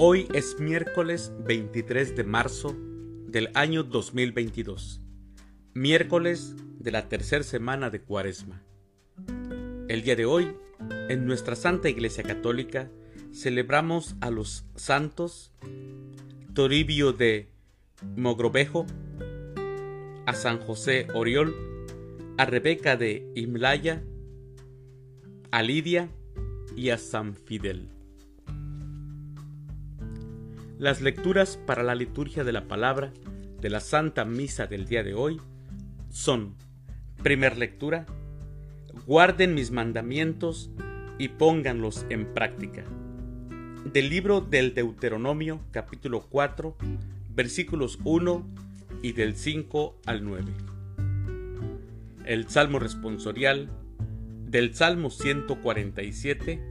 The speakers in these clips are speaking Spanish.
Hoy es miércoles 23 de marzo del año 2022, miércoles de la tercera semana de Cuaresma. El día de hoy, en nuestra Santa Iglesia Católica, celebramos a los santos Toribio de Mogrovejo, a San José Oriol, a Rebeca de Imlaya, a Lidia y a San Fidel. Las lecturas para la liturgia de la palabra de la Santa Misa del día de hoy son, primer lectura, guarden mis mandamientos y pónganlos en práctica. Del libro del Deuteronomio capítulo 4 versículos 1 y del 5 al 9. El Salmo responsorial del Salmo 147.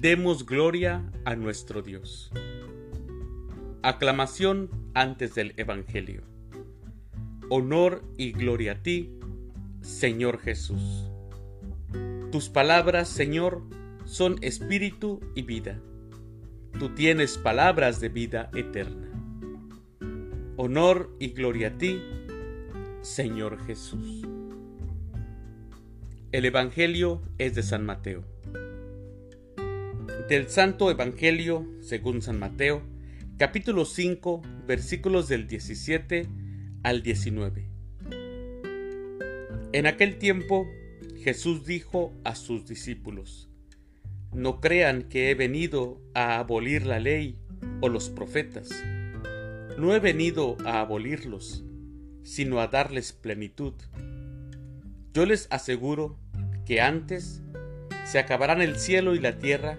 Demos gloria a nuestro Dios. Aclamación antes del Evangelio. Honor y gloria a ti, Señor Jesús. Tus palabras, Señor, son espíritu y vida. Tú tienes palabras de vida eterna. Honor y gloria a ti, Señor Jesús. El Evangelio es de San Mateo. Del Santo Evangelio, según San Mateo, capítulo 5, versículos del 17 al 19. En aquel tiempo Jesús dijo a sus discípulos, No crean que he venido a abolir la ley o los profetas. No he venido a abolirlos, sino a darles plenitud. Yo les aseguro que antes se acabarán el cielo y la tierra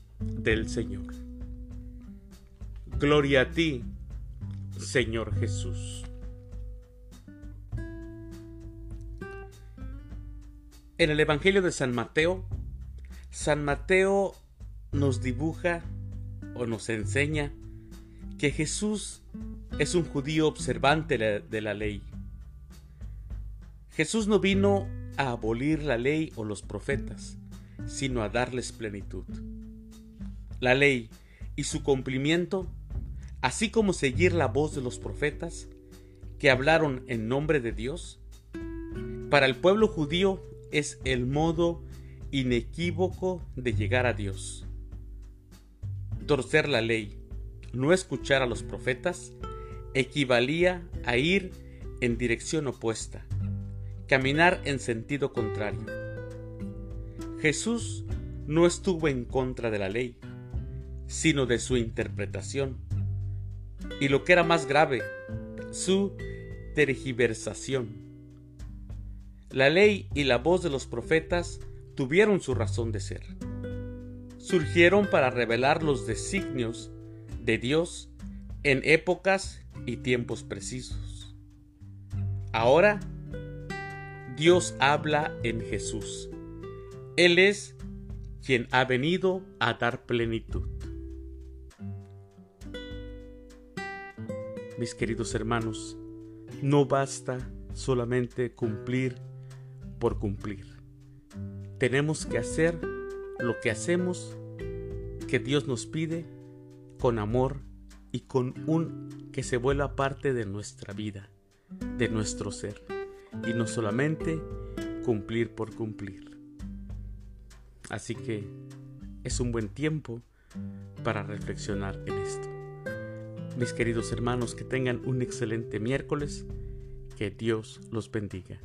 del Señor. Gloria a ti, Señor Jesús. En el Evangelio de San Mateo, San Mateo nos dibuja o nos enseña que Jesús es un judío observante de la ley. Jesús no vino a abolir la ley o los profetas, sino a darles plenitud la ley y su cumplimiento, así como seguir la voz de los profetas que hablaron en nombre de Dios, para el pueblo judío es el modo inequívoco de llegar a Dios. Torcer la ley, no escuchar a los profetas, equivalía a ir en dirección opuesta, caminar en sentido contrario. Jesús no estuvo en contra de la ley, sino de su interpretación. Y lo que era más grave, su tergiversación. La ley y la voz de los profetas tuvieron su razón de ser. Surgieron para revelar los designios de Dios en épocas y tiempos precisos. Ahora, Dios habla en Jesús. Él es quien ha venido a dar plenitud. Mis queridos hermanos, no basta solamente cumplir por cumplir. Tenemos que hacer lo que hacemos, que Dios nos pide, con amor y con un que se vuelva parte de nuestra vida, de nuestro ser, y no solamente cumplir por cumplir. Así que es un buen tiempo para reflexionar en esto. Mis queridos hermanos, que tengan un excelente miércoles. Que Dios los bendiga.